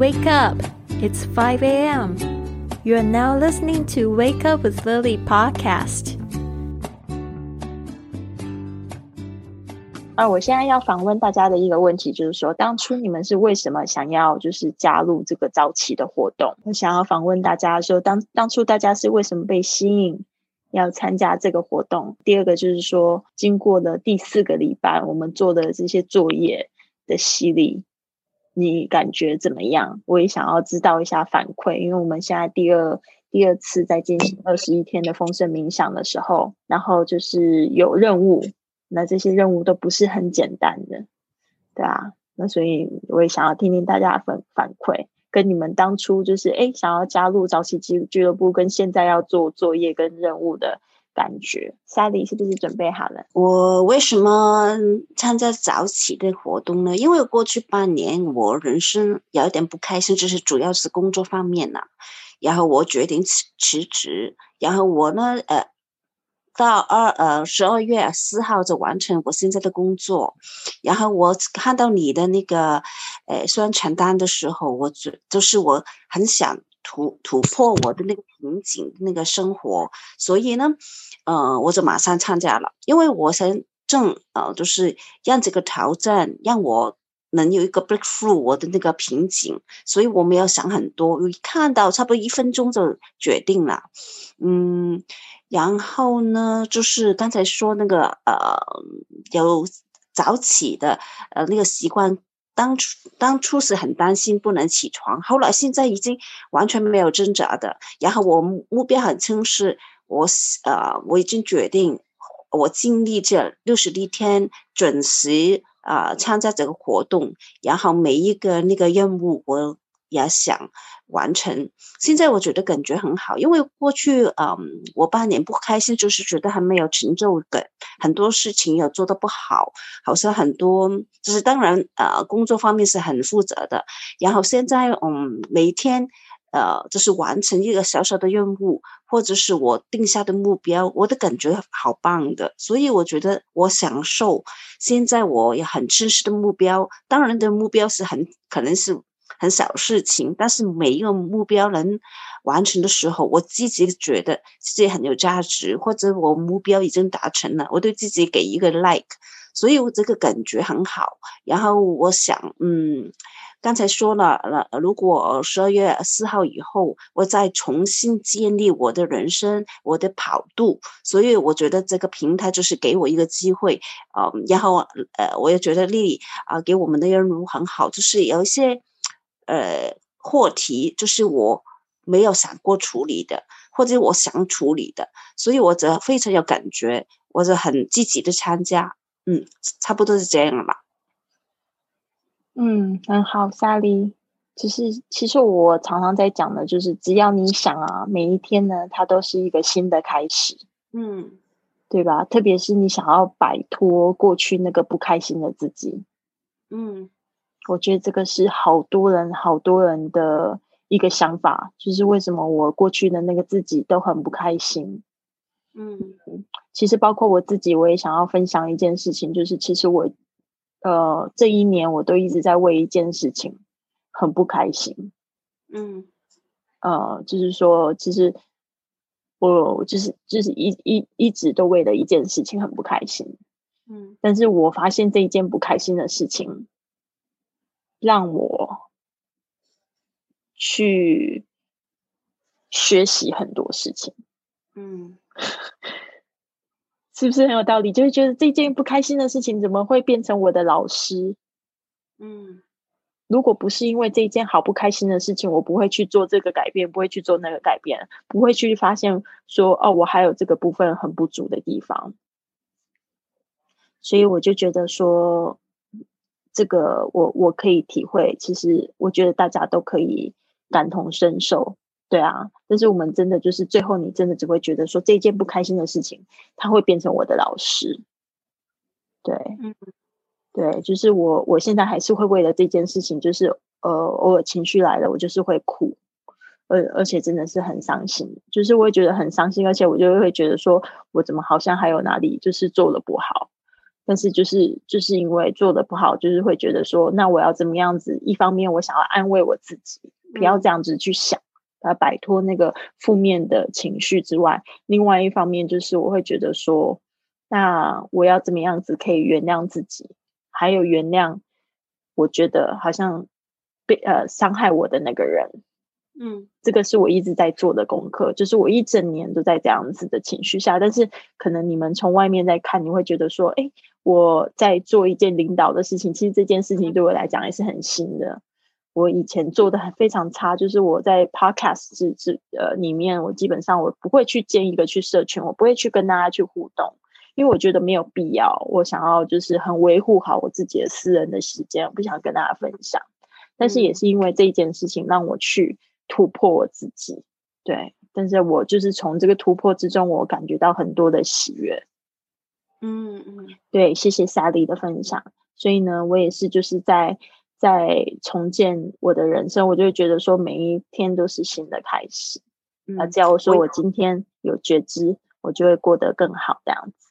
wake up. It's 5 a.m. You are now listening to Wake Up with Lily podcast. 啊，我现在要访问大家的一个问题，就是说，当初你们是为什么想要就是加入这个早起的活动？我想要访问大家说，当当初大家是为什么被吸引要参加这个活动？第二个就是说，经过了第四个礼拜，我们做的这些作业的洗礼，你感觉怎么样？我也想要知道一下反馈，因为我们现在第二第二次在进行二十一天的丰盛冥想的时候，然后就是有任务。那这些任务都不是很简单的，对啊，那所以我也想要听听大家反反馈，跟你们当初就是哎想要加入早起俱俱乐部，跟现在要做作业跟任务的感觉，Sally 是不是准备好了？我为什么参加早起的活动呢？因为过去半年我人生有一点不开心，就是主要是工作方面呐，然后我决定辞辞职，然后我呢，呃。到二呃十二月四号就完成我现在的工作，然后我看到你的那个呃宣传单的时候，我就就是我很想突突破我的那个瓶颈那个生活，所以呢，呃我就马上参加了，因为我想正呃就是让这个挑战让我能有一个 breakthrough 我的那个瓶颈，所以我没有想很多，一看到差不多一分钟就决定了，嗯。然后呢，就是刚才说那个呃，有早起的呃那个习惯，当初当初是很担心不能起床，后来现在已经完全没有挣扎的。然后我目标很清晰，我呃我已经决定，我经历这六十一天准时啊参加这个活动，然后每一个那个任务我。也想完成，现在我觉得感觉很好，因为过去，嗯，我半年不开心，就是觉得还没有成就感，很多事情也做的不好，好像很多，就是当然，呃，工作方面是很负责的，然后现在，嗯，每天，呃，就是完成一个小小的任务，或者是我定下的目标，我的感觉好棒的，所以我觉得我享受。现在我也很真实的目标，当然的目标是很可能是。很小事情，但是每一个目标能完成的时候，我自己觉得自己很有价值，或者我目标已经达成了，我对自己给一个 like，所以我这个感觉很好。然后我想，嗯，刚才说了了，如果十二月四号以后，我再重新建立我的人生，我的跑度，所以我觉得这个平台就是给我一个机会啊。然后呃，我也觉得丽丽啊，给我们的任务很好，就是有一些。呃，课题就是我没有想过处理的，或者我想处理的，所以我则非常有感觉，我就很积极的参加，嗯，差不多是这样吧。嗯，很好，萨莉。其实，其实我常常在讲的，就是只要你想啊，每一天呢，它都是一个新的开始，嗯，对吧？特别是你想要摆脱过去那个不开心的自己，嗯。我觉得这个是好多人、好多人的一个想法，就是为什么我过去的那个自己都很不开心。嗯，其实包括我自己，我也想要分享一件事情，就是其实我，呃，这一年我都一直在为一件事情很不开心。嗯，呃，就是说，其实我就是就是一一一直都为了一件事情很不开心。嗯，但是我发现这一件不开心的事情。让我去学习很多事情，嗯，是不是很有道理？就是觉得这件不开心的事情怎么会变成我的老师？嗯，如果不是因为这件好不开心的事情，我不会去做这个改变，不会去做那个改变，不会去发现说哦，我还有这个部分很不足的地方，所以我就觉得说。这个我我可以体会，其实我觉得大家都可以感同身受，对啊。但是我们真的就是最后，你真的只会觉得说这件不开心的事情，它会变成我的老师，对，嗯，对，就是我我现在还是会为了这件事情，就是呃偶尔情绪来了，我就是会哭，而而且真的是很伤心，就是我会觉得很伤心，而且我就会觉得说我怎么好像还有哪里就是做的不好。但是就是就是因为做的不好，就是会觉得说，那我要怎么样子？一方面我想要安慰我自己，不要这样子去想，来摆脱那个负面的情绪之外，另外一方面就是我会觉得说，那我要怎么样子可以原谅自己，还有原谅我觉得好像被呃伤害我的那个人。嗯，这个是我一直在做的功课，就是我一整年都在这样子的情绪下，但是可能你们从外面在看，你会觉得说，哎，我在做一件领导的事情，其实这件事情对我来讲也是很新的。我以前做的很非常差，就是我在 podcast 是是呃里面，我基本上我不会去建一个去社群，我不会去跟大家去互动，因为我觉得没有必要。我想要就是很维护好我自己的私人的时间，我不想跟大家分享。但是也是因为这一件事情，让我去。突破我自己，对，但是我就是从这个突破之中，我感觉到很多的喜悦。嗯嗯，对，谢谢萨莉的分享。所以呢，我也是就是在在重建我的人生，我就会觉得说每一天都是新的开始。那只要我说我今天有觉知，我就会过得更好这样子。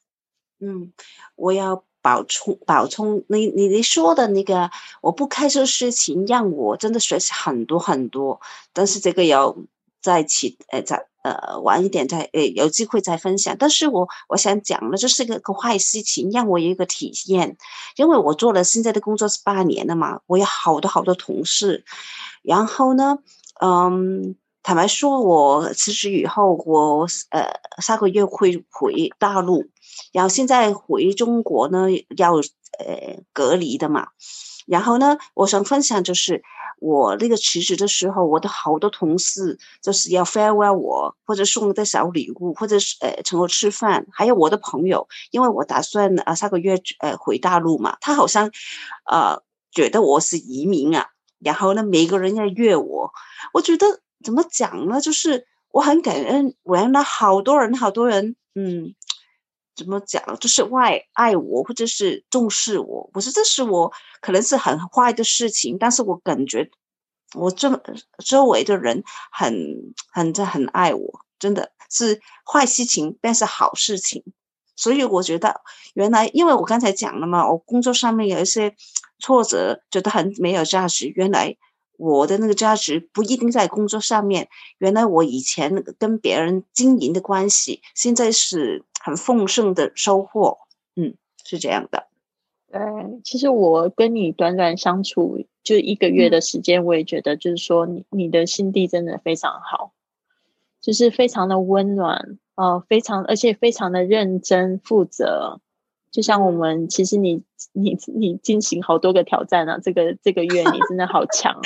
嗯，我要。补充补充，你你你说的那个，我不开心的事情让我真的学习很多很多，但是这个要再起呃再呃晚一点再呃有机会再分享。但是我我想讲的，这是个个坏事情，让我有一个体验，因为我做了现在的工作是八年了嘛，我有好多好多同事，然后呢，嗯，坦白说，我辞职以后，我呃下个月会回大陆。然后现在回中国呢，要呃隔离的嘛。然后呢，我想分享就是我那个辞职的时候，我的好多同事就是要 farewell 我，或者送的小礼物，或者是呃请我吃饭。还有我的朋友，因为我打算啊下个月呃回大陆嘛，他好像呃觉得我是移民啊。然后呢，每个人要约我，我觉得怎么讲呢？就是我很感恩，原来好多人，好多人，嗯。怎么讲？就是外爱我，或者是重视我。我说这是我可能是很坏的事情，但是我感觉我这周围的人很很在很爱我，真的是坏事情，但是好事情。所以我觉得原来，因为我刚才讲了嘛，我工作上面有一些挫折，觉得很没有价值。原来。我的那个价值不一定在工作上面。原来我以前跟别人经营的关系，现在是很丰盛的收获。嗯，是这样的。对，其实我跟你短短相处就一个月的时间，我也觉得就是说，你你的心地真的非常好，就是非常的温暖，呃，非常而且非常的认真负责。就像我们，其实你你你进行好多个挑战啊，这个这个月你真的好强。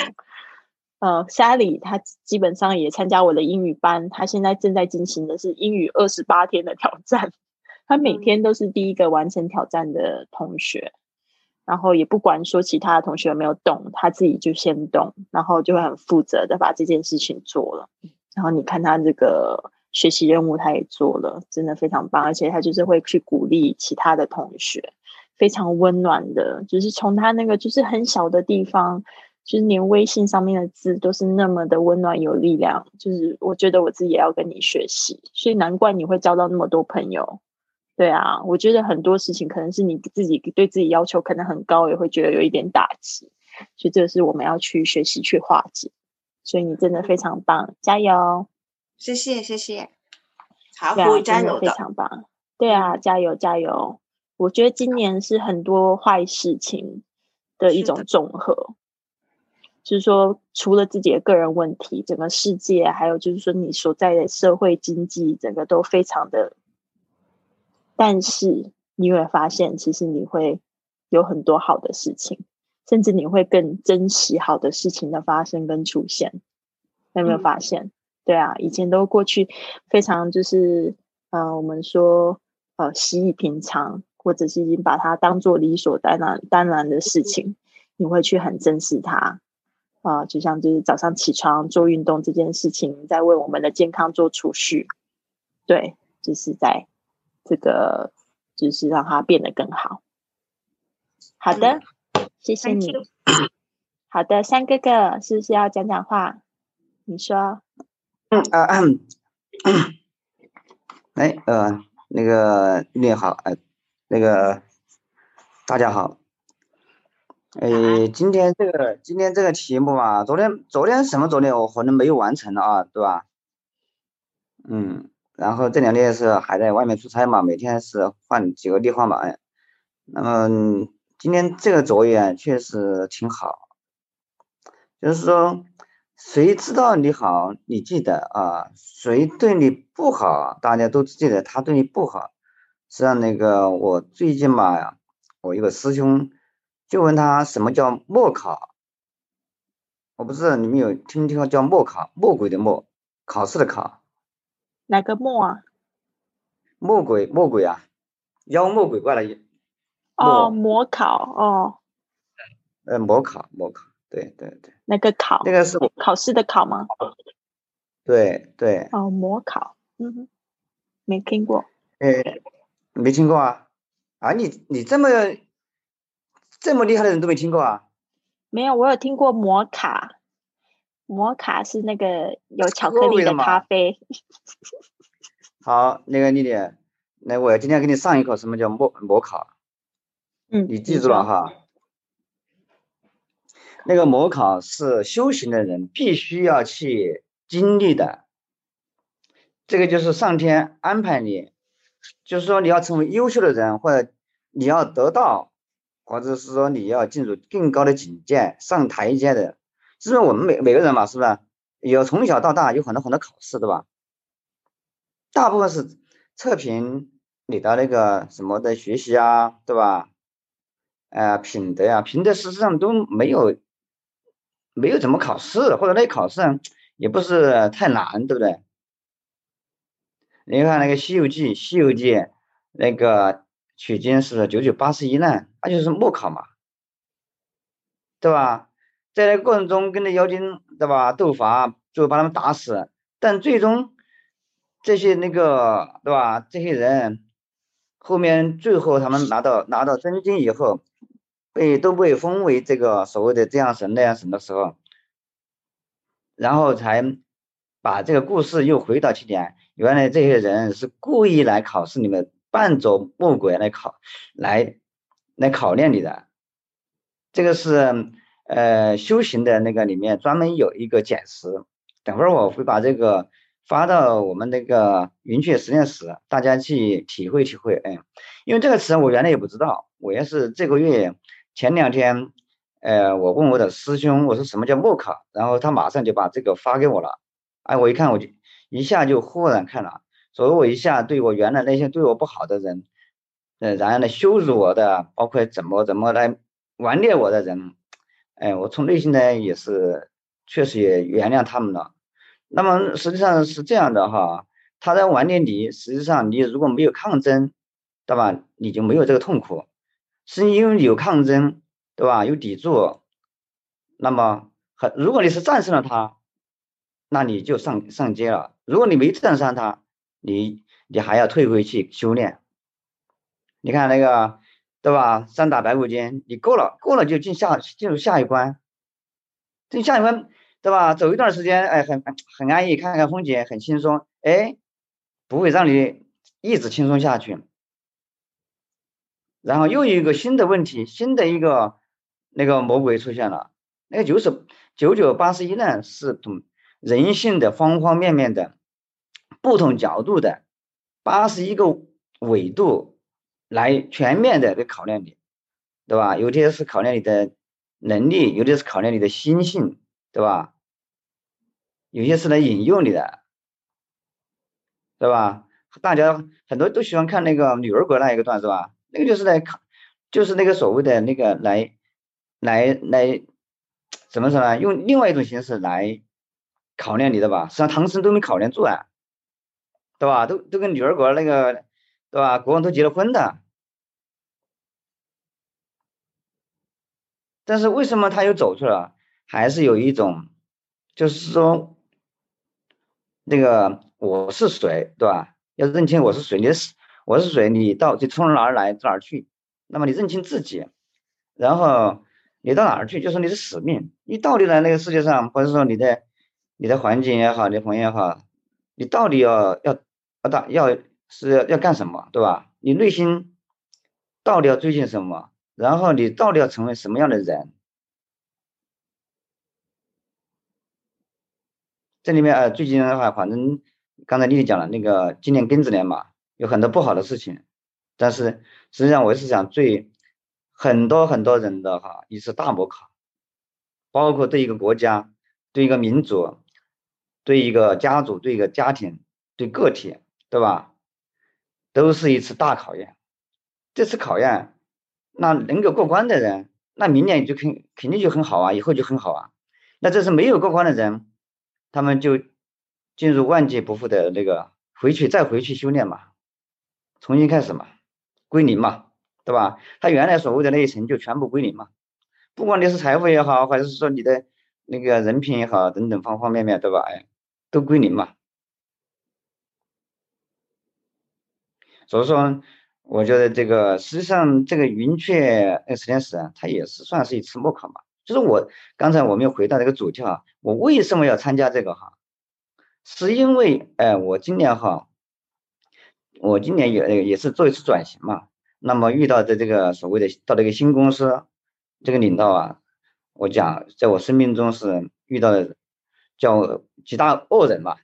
呃，莎莉她基本上也参加我的英语班，她现在正在进行的是英语二十八天的挑战。她每天都是第一个完成挑战的同学，然后也不管说其他的同学有没有动，他自己就先动，然后就会很负责的把这件事情做了。然后你看他这个。学习任务他也做了，真的非常棒，而且他就是会去鼓励其他的同学，非常温暖的，就是从他那个就是很小的地方，就是连微信上面的字都是那么的温暖有力量，就是我觉得我自己也要跟你学习，所以难怪你会交到那么多朋友。对啊，我觉得很多事情可能是你自己对自己要求可能很高，也会觉得有一点打击，所以这是我们要去学习去化解。所以你真的非常棒，加油！谢谢谢谢，好，会加油的，非常棒。对啊，加油加油！我觉得今年是很多坏事情的一种总和，就是说，除了自己的个人问题，整个世界，还有就是说你所在的社会经济，整个都非常的。但是你会发现，其实你会有很多好的事情，甚至你会更珍惜好的事情的发生跟出现。有没有发现？对啊，以前都过去非常就是，呃，我们说呃，习以平常，或者是已经把它当做理所当然当然的事情，你会去很珍视它啊，就像就是早上起床做运动这件事情，在为我们的健康做储蓄，对，就是在这个就是让它变得更好。好的，谢谢你。好的，三哥哥是不是要讲讲话？你说。啊，哎，呃，那个你好，呃，那个大家好。哎，今天这个今天这个题目啊，昨天昨天什么昨天我可能没有完成啊，对吧？嗯，然后这两天是还在外面出差嘛，每天是换几个地方嘛，哎，那么今天这个作业确实挺好，就是说谁知道你好，你记得啊，谁对你不好，大家都记得他对你不好。实际上那个我最近嘛，我一个师兄。就问他什么叫墨考？我不知道你们有听听过叫墨考？魔鬼的默，考试的考。哪个墨啊？魔鬼，魔鬼啊！妖魔鬼怪的。哦，模考哦。呃，模考，模考，对对对。那个考？那个是考试的考吗？对对。哦，模考，嗯，没听过。哎，没听过啊？啊，你你这么。这么厉害的人都没听过啊？没有，我有听过摩卡。摩卡是那个有巧克力的咖啡。好，那个丽丽，那我今天给你上一课，什么叫摩摩卡？嗯，你记住了哈。那个模考是修行的人必须要去经历的。这个就是上天安排你，就是说你要成为优秀的人，或者你要得到。或者是说你要进入更高的境界，上台阶的，是不是我们每每个人嘛，是不是有从小到大有很多很多考试，对吧？大部分是测评你的那个什么的学习啊，对吧？呃，品德呀，品德事实上都没有没有怎么考试，或者那考试也不是太难，对不对？你看那个《西游记》，《西游记》那个。取经是九九八十一难，那就是末考嘛，对吧？在那个过程中跟那妖精对吧斗法，最后把他们打死，但最终这些那个对吧？这些人后面最后他们拿到拿到真经以后，被都被封为这个所谓的这样神那样神的时候，然后才把这个故事又回到起点，原来这些人是故意来考试你们。扮作魔鬼来考，来来考验你的，这个是呃修行的那个里面专门有一个解释，等会儿我会把这个发到我们那个云雀实验室，大家去体会体会。哎，因为这个词我原来也不知道，我也是这个月前两天，呃，我问我的师兄，我说什么叫默考，然后他马上就把这个发给我了，哎，我一看我就一下就豁然开朗。所以我一下对我原来那些对我不好的人，呃，然后呢羞辱我的，包括怎么怎么来顽劣我的人，哎，我从内心呢也是确实也原谅他们了。那么实际上是这样的哈，他在顽劣你，实际上你如果没有抗争，对吧？你就没有这个痛苦，是因为有抗争，对吧？有抵住，那么很如果你是战胜了他，那你就上上街了。如果你没战胜他，你你还要退回去修炼，你看那个对吧？三打白骨精，你过了过了就进下进入下一关，进下一关对吧？走一段时间，哎，很很安逸，看看风景，很轻松，哎，不会让你一直轻松下去。然后又一个新的问题，新的一个那个魔鬼出现了，那个就是九九八十一难是从人性的方方面面的。不同角度的八十一个维度来全面的给考量你，对吧？有些是考验你的能力，有的是考验你的心性，对吧？有些是来引诱你的，对吧？大家很多都喜欢看那个女儿国那一个段，是吧？那个就是来考，就是那个所谓的那个来来来怎么说呢？用另外一种形式来考验你的吧？实际上唐僧都没考验住啊。对吧？都都跟女儿国那个，对吧？国王都结了婚的，但是为什么他又走出来？还是有一种，就是说，那个我是谁，对吧？要认清我是谁，你是我是谁，你到底从哪儿来，到哪儿去？那么你认清自己，然后你到哪儿去，就是你的使命。你到底在那个世界上，或者说你的你的环境也好，你的朋友也好。你到底要要要大要是要干什么，对吧？你内心到底要追求什么？然后你到底要成为什么样的人？这里面呃，最近的话，反正刚才丽丽讲了，那个今年庚子年嘛，有很多不好的事情，但是实际上我是想最很多很多人的哈一次大模考，包括对一个国家、对一个民族、对一个家族、对一个家庭、对个体，对吧？都是一次大考验。这次考验，那能够过关的人，那明年就肯肯定就很好啊，以后就很好啊。那这是没有过关的人，他们就进入万劫不复的那个回去再回去修炼嘛，重新开始嘛，归零嘛，对吧？他原来所谓的那一成就全部归零嘛，不管你是财富也好，或者是说你的那个人品也好，等等方方面面，对吧？哎，都归零嘛。所以说。我觉得这个实际上这个云雀那实验室啊，它也是算是一次模考嘛。就是我刚才我们又回到这个主题哈，我为什么要参加这个哈？是因为哎，我今年哈，我今年也也是做一次转型嘛。那么遇到的这个所谓的到这个新公司，这个领导啊，我讲在我生命中是遇到的叫几大恶人嘛。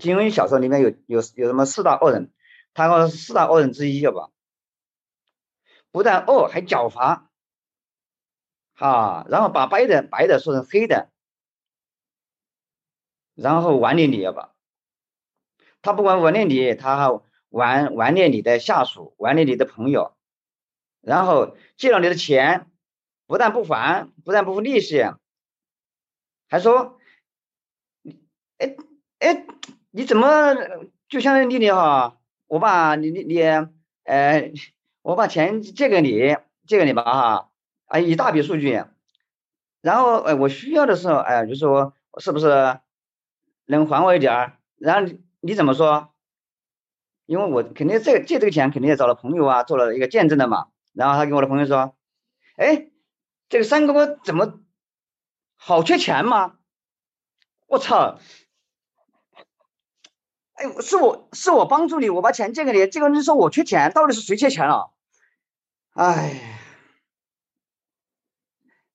金庸小说里面有有有什么四大恶人？他说四大恶人之一，吧？不但恶，还狡猾，哈，然后把白的白的说成黑的，然后玩你你，要吧？他不管顽劣你，他还玩玩你的下属，顽劣你的朋友，然后借了你的钱，不但不还，不但不付利息，还说，哎哎，你怎么就相当于你你哈？我把你你你，呃，我把钱借给你，借给你吧哈，啊一大笔数据，然后哎我需要的时候，哎就说是不是能还我一点儿？然后你怎么说？因为我肯定这借这个钱肯定也找了朋友啊，做了一个见证的嘛。然后他跟我的朋友说，哎，这个三哥哥怎么好缺钱吗？我操！哎，是我是我帮助你，我把钱借给你，结果你说我缺钱，到底是谁缺钱了？哎，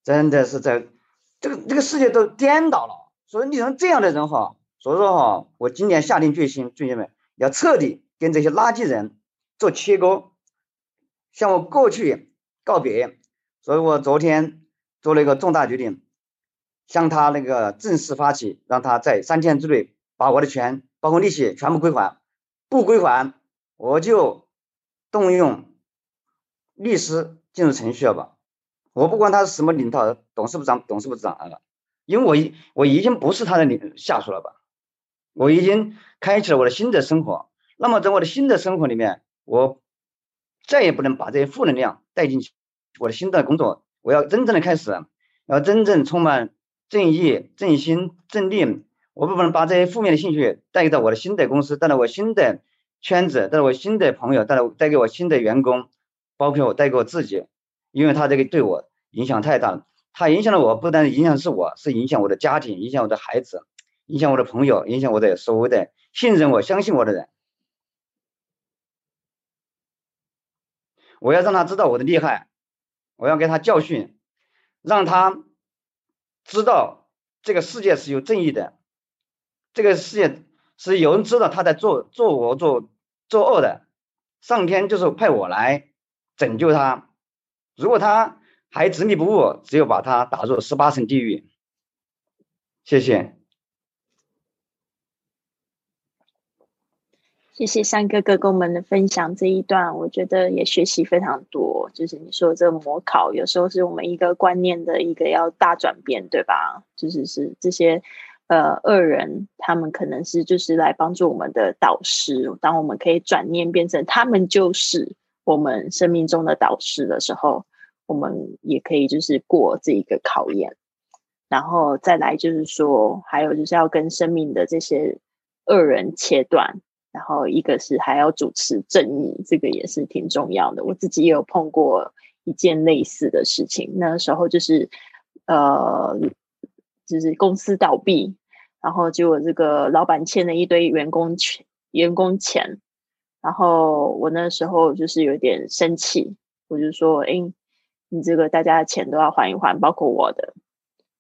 真的是在这个这个世界都颠倒了。所以你像这样的人哈，所以说哈，我今年下定决心，兄弟们要彻底跟这些垃圾人做切割，向我过去告别。所以我昨天做了一个重大决定，向他那个正式发起，让他在三天之内把我的钱。包括利息全部归还，不归还我就动用律师进入程序了吧？我不管他是什么领导，董事长、董事部长啊，因为我已我已经不是他的领下属了吧？我已经开启了我的新的生活。那么在我的新的生活里面，我再也不能把这些负能量带进去。我的新的工作，我要真正的开始，要真正充满正义、正心、正念。我不能把这些负面的情绪带到我的新的公司，带到我新的圈子，带到我新的朋友，带到带给我新的员工，包括我带给我自己，因为他这个对我影响太大了。他影响了我，不单影响是我，是影响我的家庭，影响我的孩子，影响我的朋友，影响我的所谓的信任我、相信我的人。我要让他知道我的厉害，我要给他教训，让他知道这个世界是有正义的。这个世界是有人知道他在做做我做作恶的，上天就是派我来拯救他。如果他还执迷不悟，只有把他打入十八层地狱。谢谢，谢谢三哥哥跟我们的分享这一段，我觉得也学习非常多。就是你说这个模考，有时候是我们一个观念的一个要大转变，对吧？就是是这些。呃，恶人他们可能是就是来帮助我们的导师。当我们可以转念变成他们就是我们生命中的导师的时候，我们也可以就是过这一个考验。然后再来就是说，还有就是要跟生命的这些恶人切断。然后一个是还要主持正义，这个也是挺重要的。我自己也有碰过一件类似的事情，那时候就是呃，就是公司倒闭。然后就我这个老板欠了一堆员工钱，员工钱，然后我那时候就是有点生气，我就说：“哎，你这个大家的钱都要还一还，包括我的。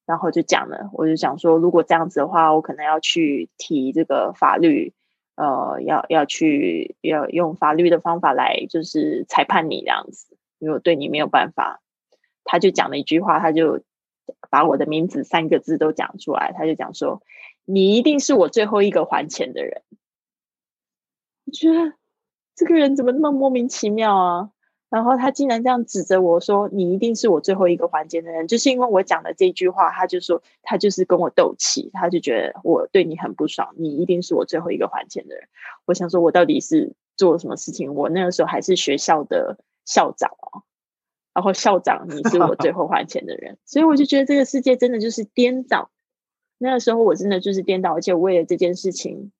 然后就讲了，我就讲说，如果这样子的话，我可能要去提这个法律，呃，要要去要用法律的方法来就是裁判你这样子，因为我对你没有办法。他就讲了一句话，他就把我的名字三个字都讲出来，他就讲说，你一定是我最后一个还钱的人。我觉得这个人怎么那么莫名其妙啊？然后他竟然这样指着我说：“你一定是我最后一个还钱的人。”就是因为我讲的这句话，他就说他就是跟我斗气，他就觉得我对你很不爽，你一定是我最后一个还钱的人。我想说，我到底是做了什么事情？我那个时候还是学校的校长哦，然后校长你是我最后还钱的人，所以我就觉得这个世界真的就是颠倒。那个时候我真的就是颠倒，而且为了这件事情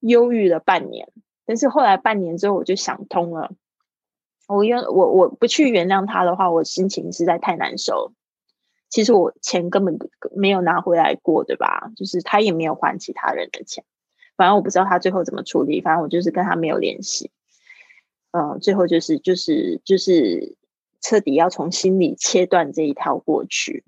忧郁了半年。但是后来半年之后，我就想通了。我原我我不去原谅他的话，我心情实在太难受。其实我钱根本没有拿回来过，对吧？就是他也没有还其他人的钱。反正我不知道他最后怎么处理。反正我就是跟他没有联系。嗯，最后就是就是就是彻底要从心里切断这一条过去。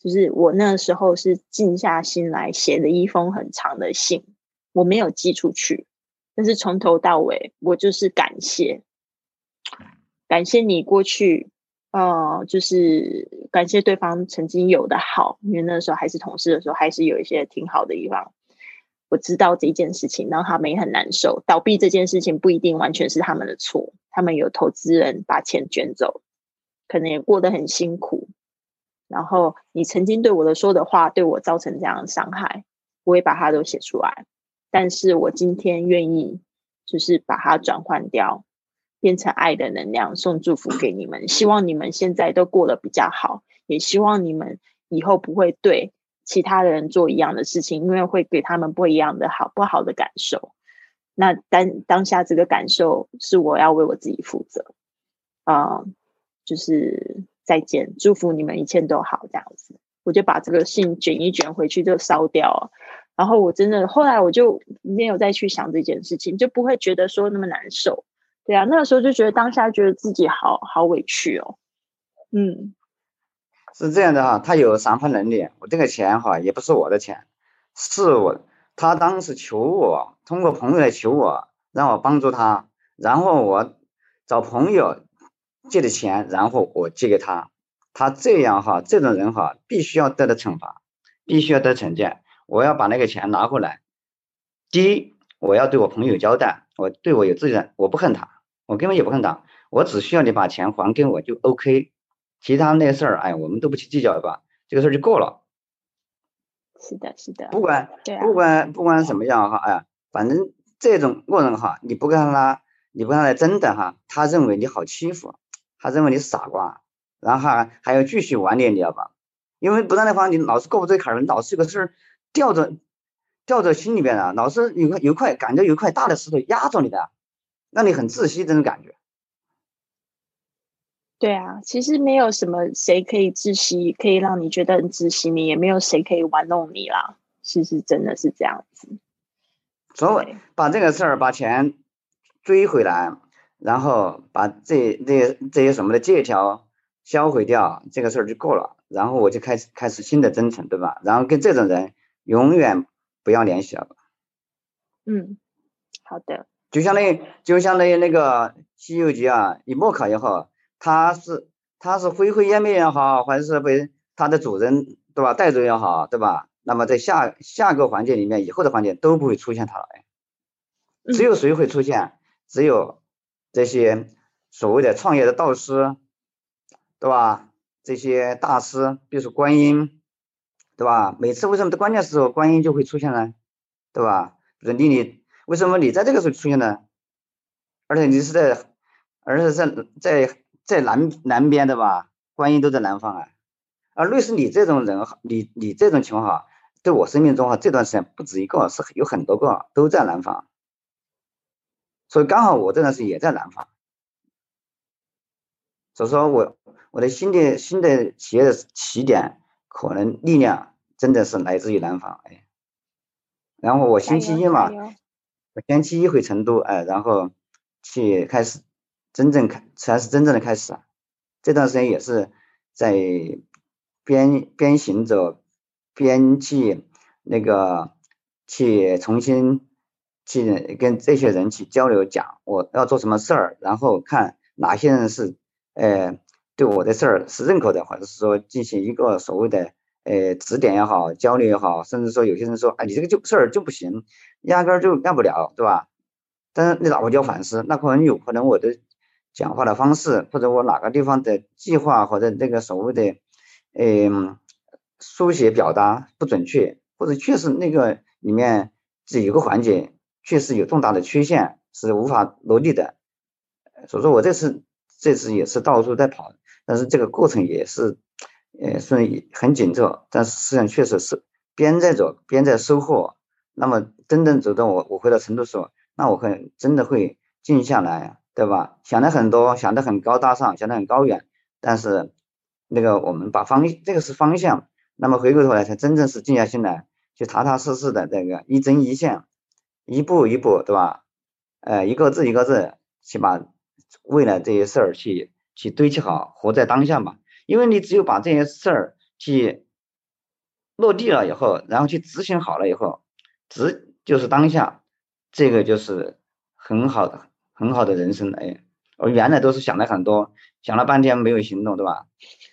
就是我那时候是静下心来写了一封很长的信，我没有寄出去，但是从头到尾我就是感谢。感谢你过去，呃，就是感谢对方曾经有的好，因为那时候还是同事的时候，还是有一些挺好的地方。我知道这件事情，然后他们也很难受。倒闭这件事情不一定完全是他们的错，他们有投资人把钱卷走，可能也过得很辛苦。然后你曾经对我的说的话，对我造成这样的伤害，我也把它都写出来。但是我今天愿意，就是把它转换掉。变成爱的能量，送祝福给你们。希望你们现在都过得比较好，也希望你们以后不会对其他的人做一样的事情，因为会给他们不一样的好不好的感受。那当当下这个感受是我要为我自己负责啊，就是再见，祝福你们一切都好，这样子。我就把这个信卷一卷回去就烧掉了，然后我真的后来我就没有再去想这件事情，就不会觉得说那么难受。对啊，那个时候就觉得当下觉得自己好好委屈哦。嗯，是这样的哈，他有偿还能力。我这个钱哈也不是我的钱，是我他当时求我，通过朋友来求我，让我帮助他，然后我找朋友借的钱，然后我借给他。他这样哈，这种人哈，必须要得到惩罚，必须要得惩戒。我要把那个钱拿回来。第一，我要对我朋友交代，我对我有责任，我不恨他。我根本也不恨他，我只需要你把钱还给我就 OK，其他那事儿，哎，我们都不去计较了吧，这个事儿就够了。是的，是的。不管不管不管怎么样哈，哎，反正这种恶人哈，你不跟他，你不跟他来争的哈，他认为你好欺负，他认为你傻瓜，然后还还要继续玩你，你知道吧？因为不然的话，你老是过不这坎儿，你老是有个事儿吊着吊着心里边啊，老是有块有块感觉有块大的石头压着你的。让你很窒息，这种感觉。对啊，其实没有什么谁可以窒息，可以让你觉得很窒息，你也没有谁可以玩弄你啦。其实真的是这样子。所以把这个事儿把钱追回来，然后把这这些这些什么的借条销毁掉，这个事儿就够了。然后我就开始开始新的征程，对吧？然后跟这种人永远不要联系了。嗯，好的。就相当于，就相当于那个《西游记》啊，你莫考也好，他是他是灰飞烟灭也好，或者是被他的主人对吧带走也好，对吧？那么在下下个环节里面，以后的环节都不会出现他了。只有谁会出现？只有这些所谓的创业的导师，对吧？这些大师，比如说观音，对吧？每次为什么在关键时候观音就会出现呢？对吧？人地里。为什么你在这个时候出现呢？而且你是在，而且在在在南南边的吧？观音都在南方啊。而类似你这种人，你你这种情况哈，对我生命中哈这段时间不止一个，是有很多个都在南方。所以刚好我这段时间也在南方，所以说我我的新的新的企业的起点可能力量真的是来自于南方哎。然后我星期一嘛。我先去一回成都，哎，然后去开始真正开才是真正的开始啊，这段时间也是在边边行走，边去那个去重新去跟这些人去交流，讲我要做什么事儿，然后看哪些人是呃对我的事儿是认可的，或者是说进行一个所谓的呃指点也好，交流也好，甚至说有些人说，哎，你这个就事儿就不行，压根儿就干不了，对吧？但是你那我就要反思，那可能有可能我的讲话的方式，或者我哪个地方的计划或者那个所谓的，嗯，书写表达不准确，或者确实那个里面这有个环节确实有重大的缺陷，是无法落地的。所以说我这次这次也是到处在跑，但是这个过程也是，呃，虽然很紧凑，但是实际上确实是边在走边在收获。那么真正走到我我回到成都时候。那我可能真的会静下来，对吧？想的很多，想的很高大上，想的很高远，但是那个我们把方这个是方向，那么回过头来才真正是静下心来，去踏踏实实的这个一针一线，一步一步，对吧？呃，一个字一个字去把未来这些事儿去去堆砌好，活在当下嘛。因为你只有把这些事儿去落地了以后，然后去执行好了以后，执就是当下。这个就是很好的、很好的人生哎，我原来都是想了很多，想了半天没有行动，对吧？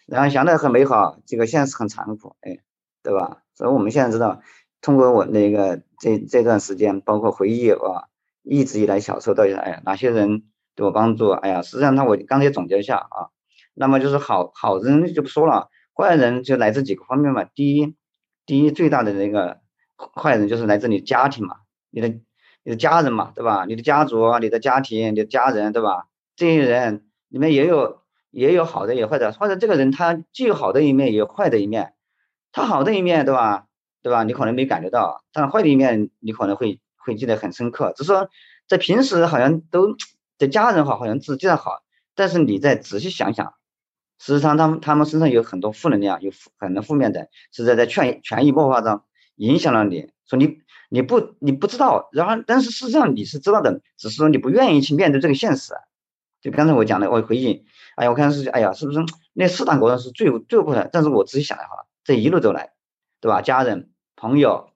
然后想的很美好，这个现实很残酷，哎，对吧？所以我们现在知道，通过我那个这这段时间，包括回忆啊，一直以来小时候到现在，哎，哪些人对我帮助？哎呀，实际上他我刚才总结一下啊，那么就是好好人就不说了，坏人就来自几个方面嘛。第一，第一最大的那个坏人就是来自你家庭嘛，你的。你的家人嘛，对吧？你的家族、你的家庭、你的家人，对吧？这些人里面也有也有好的，也坏的。或者这个人他既有好的一面，也有坏的一面。他好的一面，对吧？对吧？你可能没感觉到，但坏的一面你可能会会记得很深刻。只是说在平时好像都 在家人好，好像自己好，但是你再仔细想想，事实上他们他们身上有很多负能量，有很多负面的，是在在权权益爆发中影响了你，说你。你不，你不知道，然后，但是事实上你是知道的，只是说你不愿意去面对这个现实。就刚才我讲的，我回忆，哎呀，我看是，哎呀，是不是那四大国人是最最不的？但是我仔细想来哈，这一路走来，对吧？家人、朋友、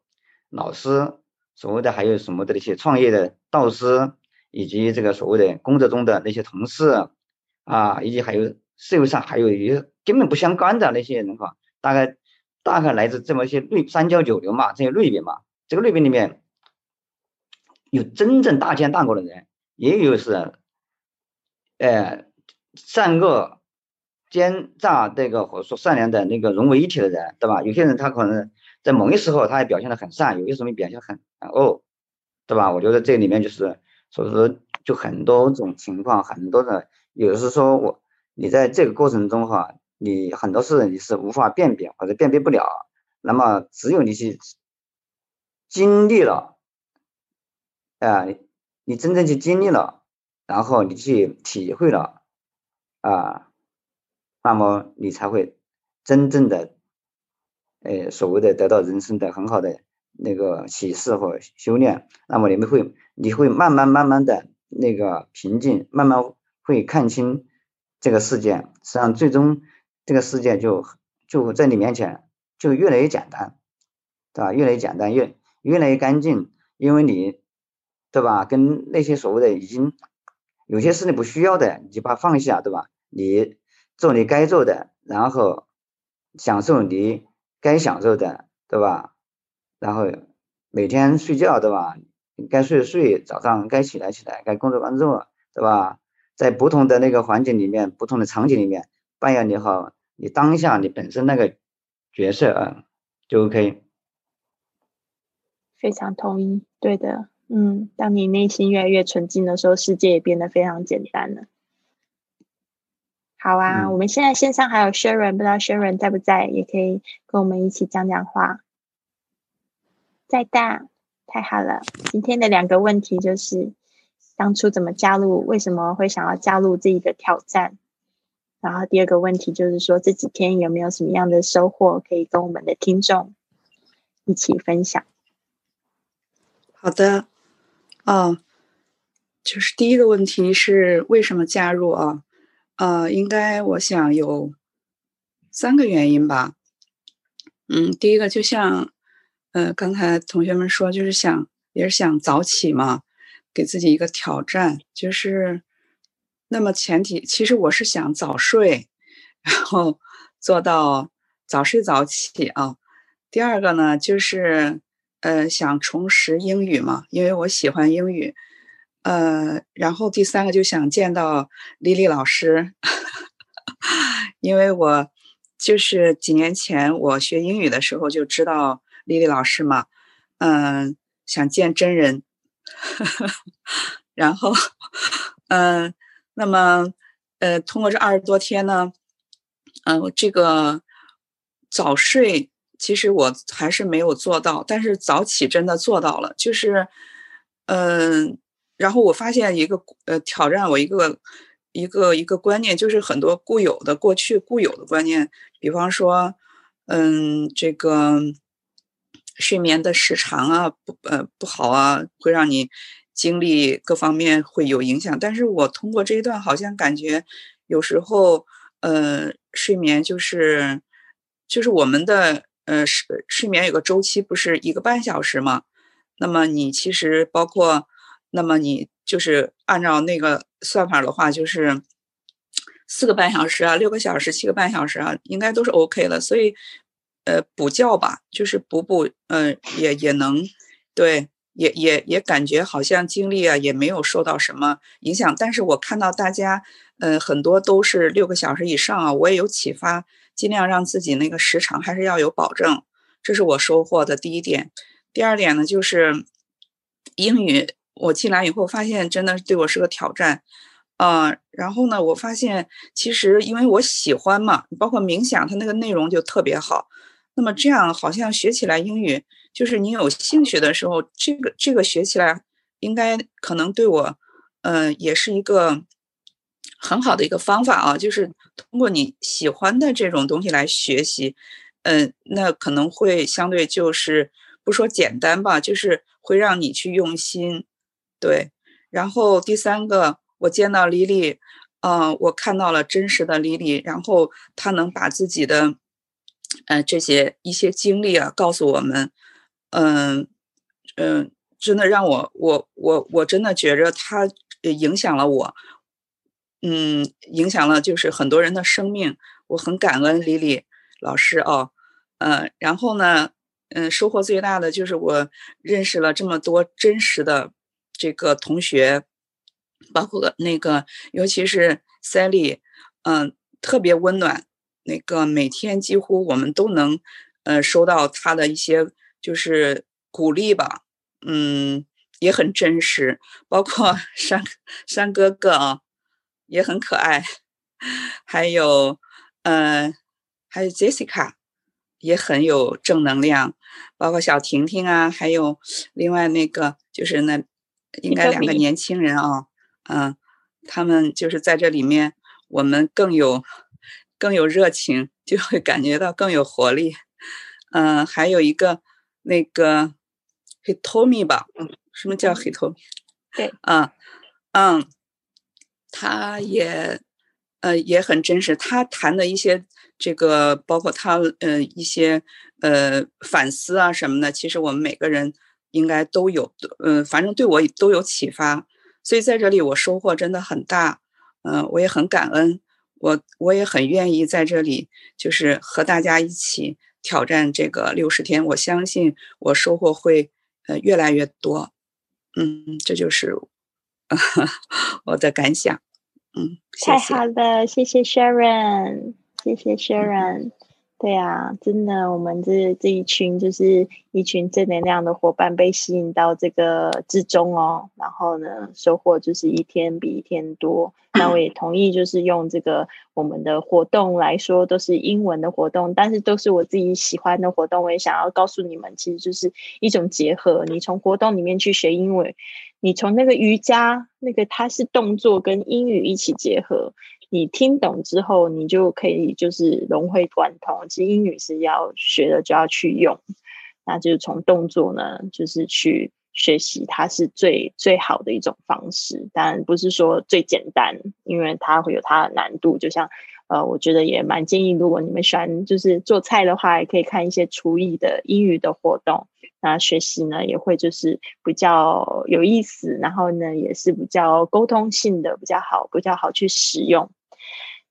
老师，所谓的还有什么的那些创业的导师，以及这个所谓的工作中的那些同事啊，以及还有社会上还有一些根本不相关的那些人哈，大概大概来自这么一些类三教九流嘛，这些类别嘛。这个类别里面有真正大奸大恶的人，也有是，呃，善恶奸诈这个或者说善良的那个融为一体的人，对吧？有些人他可能在某一时候他还表现的很善，有些时候表现很很恶，对吧？我觉得这里面就是，所以说就很多种情况，很多的，有的是说我你在这个过程中哈，你很多事你是无法辨别或者辨别不了，那么只有你去。经历了，啊，你真正去经历了，然后你去体会了，啊，那么你才会真正的，呃，所谓的得到人生的很好的那个启示和修炼。那么你们会，你会慢慢慢慢的那个平静，慢慢会看清这个世界。实际上，最终这个世界就就在你面前就越来越简单，对吧？越来越简单，越。越来越干净，因为你，对吧？跟那些所谓的已经有些事你不需要的，你就把它放下，对吧？你做你该做的，然后享受你该享受的，对吧？然后每天睡觉，对吧？该睡的睡，早上该起来起来，该工作工作，对吧？在不同的那个环境里面，不同的场景里面扮演你好你当下你本身那个角色啊，就 OK。非常同意，对的，嗯，当你内心越来越纯净的时候，世界也变得非常简单了。好啊，我们现在线上还有 Sharon，不知道 Sharon 在不在，也可以跟我们一起讲讲话。在的，太好了。今天的两个问题就是：当初怎么加入？为什么会想要加入这一个挑战？然后第二个问题就是说，这几天有没有什么样的收获可以跟我们的听众一起分享？好的，啊，就是第一个问题是为什么加入啊？呃，应该我想有三个原因吧。嗯，第一个就像，呃，刚才同学们说，就是想也是想早起嘛，给自己一个挑战。就是，那么前提其实我是想早睡，然后做到早睡早起啊。第二个呢，就是，呃，想重拾英语嘛，因为我喜欢英语。呃，然后第三个就想见到丽丽老师，因为我就是几年前我学英语的时候就知道丽丽老师嘛，嗯，想见真人，然后，嗯，那么，呃，通过这二十多天呢，嗯，这个早睡其实我还是没有做到，但是早起真的做到了，就是，嗯。然后我发现一个呃挑战我一个一个一个观念，就是很多固有的过去固有的观念，比方说，嗯，这个睡眠的时长啊不呃不好啊，会让你精力各方面会有影响。但是我通过这一段，好像感觉有时候呃睡眠就是就是我们的呃睡睡眠有个周期，不是一个半小时吗？那么你其实包括。那么你就是按照那个算法的话，就是四个半小时啊，六个小时，七个半小时啊，应该都是 OK 的。所以，呃，补觉吧，就是补补，嗯，也也能，对，也也也感觉好像精力啊也没有受到什么影响。但是我看到大家，呃，很多都是六个小时以上啊，我也有启发，尽量让自己那个时长还是要有保证。这是我收获的第一点。第二点呢，就是英语。我进来以后发现，真的对我是个挑战，呃，然后呢，我发现其实因为我喜欢嘛，包括冥想，它那个内容就特别好。那么这样好像学起来英语，就是你有兴趣的时候，这个这个学起来应该可能对我，呃，也是一个很好的一个方法啊。就是通过你喜欢的这种东西来学习，嗯，那可能会相对就是不说简单吧，就是会让你去用心。对，然后第三个，我见到丽丽，嗯，我看到了真实的丽丽，然后她能把自己的，呃，这些一些经历啊告诉我们，嗯嗯，真的让我我我我真的觉着她影响了我，嗯，影响了就是很多人的生命，我很感恩李丽老师哦，嗯，然后呢，嗯，收获最大的就是我认识了这么多真实的。这个同学，包括那个，尤其是 Sally，嗯，特别温暖。那个每天几乎我们都能，呃，收到他的一些就是鼓励吧，嗯，也很真实。包括 山山哥哥啊，也很可爱。还有，呃，还有 Jessica，也很有正能量。包括小婷婷啊，还有另外那个就是那。应该两个年轻人啊，嗯，他们就是在这里面，我们更有更有热情，就会感觉到更有活力。嗯，还有一个那个 Hitomi 吧，嗯，什么叫 Hitomi？对，嗯嗯，他也呃也很真实，他谈的一些这个，包括他呃一些呃反思啊什么的，其实我们每个人。应该都有，嗯，反正对我都有启发，所以在这里我收获真的很大，嗯，我也很感恩，我我也很愿意在这里，就是和大家一起挑战这个六十天，我相信我收获会呃越来越多，嗯，这就是 我的感想，嗯，太好了，谢谢 Sharon，谢谢 Sharon。对啊，真的，我们这这一群就是一群正能量的伙伴，被吸引到这个之中哦。然后呢，收获就是一天比一天多。那我也同意，就是用这个我们的活动来说，都是英文的活动，但是都是我自己喜欢的活动。我也想要告诉你们，其实就是一种结合。你从活动里面去学英文，你从那个瑜伽，那个它是动作跟英语一起结合。你听懂之后，你就可以就是融会贯通。其实英语是要学的，就要去用。那就是从动作呢，就是去学习，它是最最好的一种方式。当然不是说最简单，因为它会有它的难度。就像呃，我觉得也蛮建议，如果你们喜欢就是做菜的话，也可以看一些厨艺的英语的活动。那学习呢，也会就是比较有意思，然后呢，也是比较沟通性的，比较好，比较好去使用。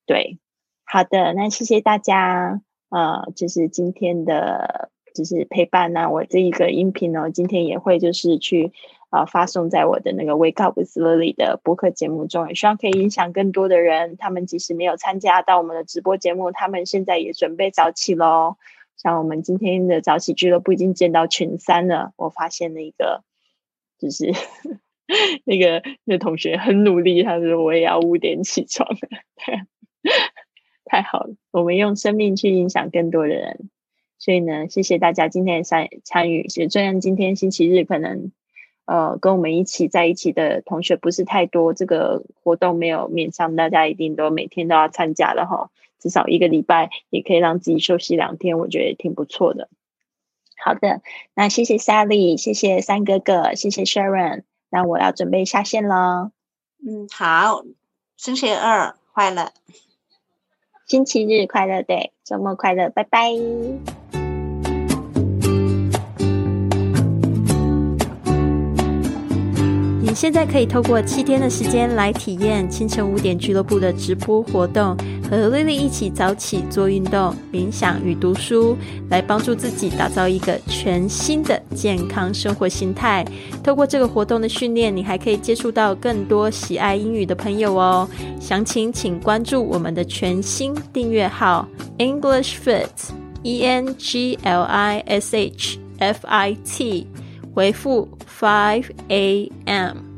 对，好的，那谢谢大家，呃，就是今天的，就是陪伴呢。我这一个音频呢，今天也会就是去啊发送在我的那个 Wake Up with Lily 的播客节目中，也希望可以影响更多的人。他们即使没有参加到我们的直播节目，他们现在也准备早起喽。像我们今天的早起俱乐部已经见到群三了，我发现了一个就是 那个那同学很努力，他说我也要五点起床，太好了，我们用生命去影响更多的人，所以呢，谢谢大家今天的参参与。也虽然今天星期日可能呃跟我们一起在一起的同学不是太多，这个活动没有面向大家一定都每天都要参加的哈。至少一个礼拜也可以让自己休息两天，我觉得也挺不错的。好的，那谢谢 Sally，谢谢三哥哥，谢谢 Sharon。那我要准备下线了。嗯，好，星期二快乐，星期日快乐，对，周末快乐，拜拜。现在可以透过七天的时间来体验清晨五点俱乐部的直播活动，和 Lily 一起早起做运动、冥想与读书，来帮助自己打造一个全新的健康生活心态。透过这个活动的训练，你还可以接触到更多喜爱英语的朋友哦。详情请关注我们的全新订阅号 English Fit E N G L I S H F I T。回复 five a.m.